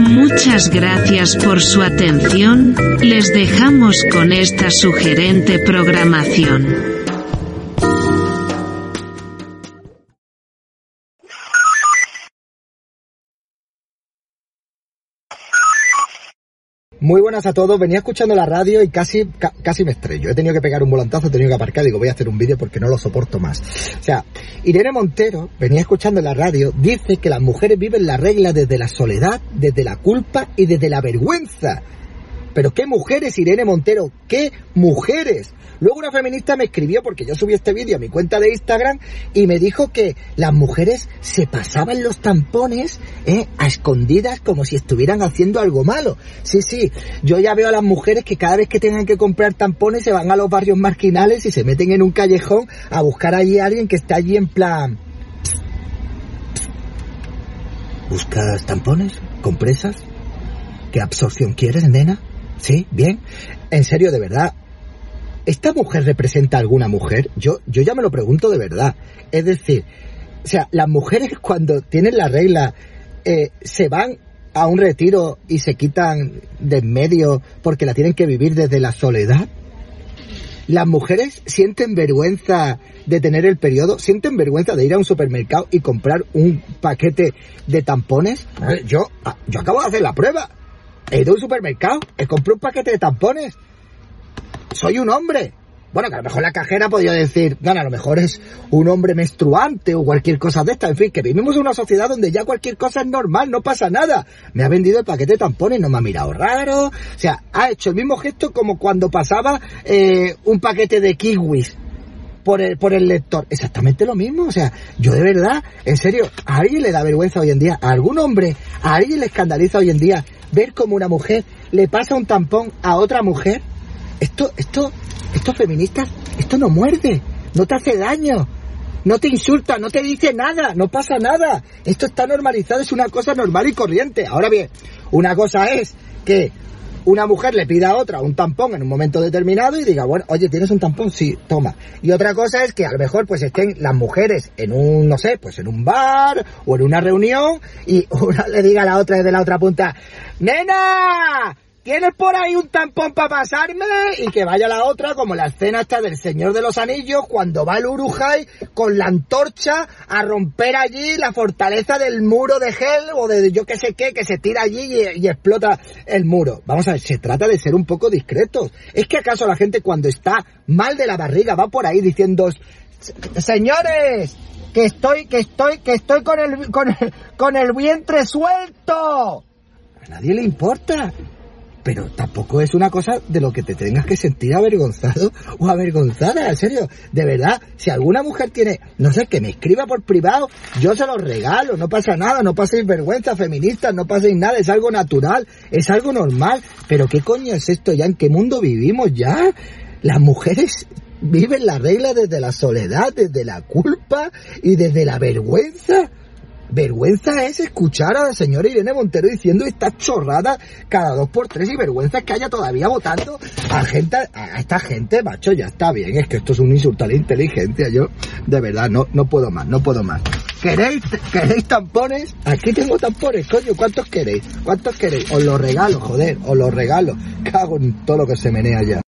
Muchas gracias por su atención, les dejamos con esta sugerente programación. Muy buenas a todos, venía escuchando la radio y casi, casi me estrello. He tenido que pegar un volantazo, he tenido que aparcar, digo voy a hacer un vídeo porque no lo soporto más. O sea, Irene Montero, venía escuchando la radio, dice que las mujeres viven la regla desde la soledad, desde la culpa y desde la vergüenza. Pero qué mujeres, Irene Montero, qué mujeres. Luego una feminista me escribió porque yo subí este vídeo a mi cuenta de Instagram y me dijo que las mujeres se pasaban los tampones ¿eh? a escondidas como si estuvieran haciendo algo malo. Sí, sí, yo ya veo a las mujeres que cada vez que tengan que comprar tampones se van a los barrios marginales y se meten en un callejón a buscar allí a alguien que está allí en plan... ¿Buscas tampones? ¿Compresas? ¿Qué absorción quieres, nena? Sí, bien. En serio, de verdad. ¿Esta mujer representa a alguna mujer? Yo, yo ya me lo pregunto de verdad. Es decir, o sea, las mujeres cuando tienen la regla eh, se van a un retiro y se quitan de en medio porque la tienen que vivir desde la soledad. Las mujeres sienten vergüenza de tener el periodo, sienten vergüenza de ir a un supermercado y comprar un paquete de tampones. Yo, ah, yo acabo de hacer la prueba he ido a un supermercado, he comprado un paquete de tampones. Soy un hombre. Bueno, que a lo mejor la cajera podría decir, bueno, a lo mejor es un hombre menstruante o cualquier cosa de esta. En fin, que vivimos en una sociedad donde ya cualquier cosa es normal, no pasa nada. Me ha vendido el paquete de tampones, no me ha mirado raro. O sea, ha hecho el mismo gesto como cuando pasaba eh, un paquete de kiwis por el, por el lector. Exactamente lo mismo. O sea, yo de verdad, en serio, ¿a alguien le da vergüenza hoy en día? ¿A algún hombre? ¿A alguien le escandaliza hoy en día ver cómo una mujer le pasa un tampón a otra mujer. Esto, esto, estos feministas, esto no muerde, no te hace daño, no te insulta, no te dice nada, no pasa nada. Esto está normalizado, es una cosa normal y corriente. Ahora bien, una cosa es que una mujer le pida a otra un tampón en un momento determinado y diga, bueno, oye, ¿tienes un tampón? Sí, toma. Y otra cosa es que a lo mejor pues estén las mujeres en un, no sé, pues en un bar o en una reunión y una le diga a la otra desde la otra punta, ¡Nena! ¿Tienes por ahí un tampón para pasarme? Y que vaya la otra, como la escena esta del Señor de los Anillos, cuando va el Urujai con la antorcha a romper allí la fortaleza del muro de Hell o de yo qué sé qué, que se tira allí y, y, explota el muro. Vamos a ver, se trata de ser un poco discretos. ¿Es que acaso la gente cuando está mal de la barriga va por ahí diciendo, señores, que estoy, que estoy, que estoy con el, con el, con el vientre suelto? A nadie le importa pero tampoco es una cosa de lo que te tengas que sentir avergonzado o avergonzada, en serio, de verdad, si alguna mujer tiene, no sé, que me escriba por privado, yo se lo regalo, no pasa nada, no paséis vergüenza, feministas, no paséis nada, es algo natural, es algo normal, pero ¿qué coño es esto ya? ¿En qué mundo vivimos ya? Las mujeres viven la regla desde la soledad, desde la culpa y desde la vergüenza. Vergüenza es escuchar a la señora Irene Montero diciendo esta chorrada cada dos por tres y vergüenza es que haya todavía votando a gente, a esta gente, macho, ya está bien, es que esto es un insulto a la inteligencia, yo de verdad no, no puedo más, no puedo más. ¿Queréis, ¿Queréis tampones? Aquí tengo tampones, coño, ¿cuántos queréis? ¿Cuántos queréis? Os los regalo, joder, os los regalo. Cago en todo lo que se menea ya.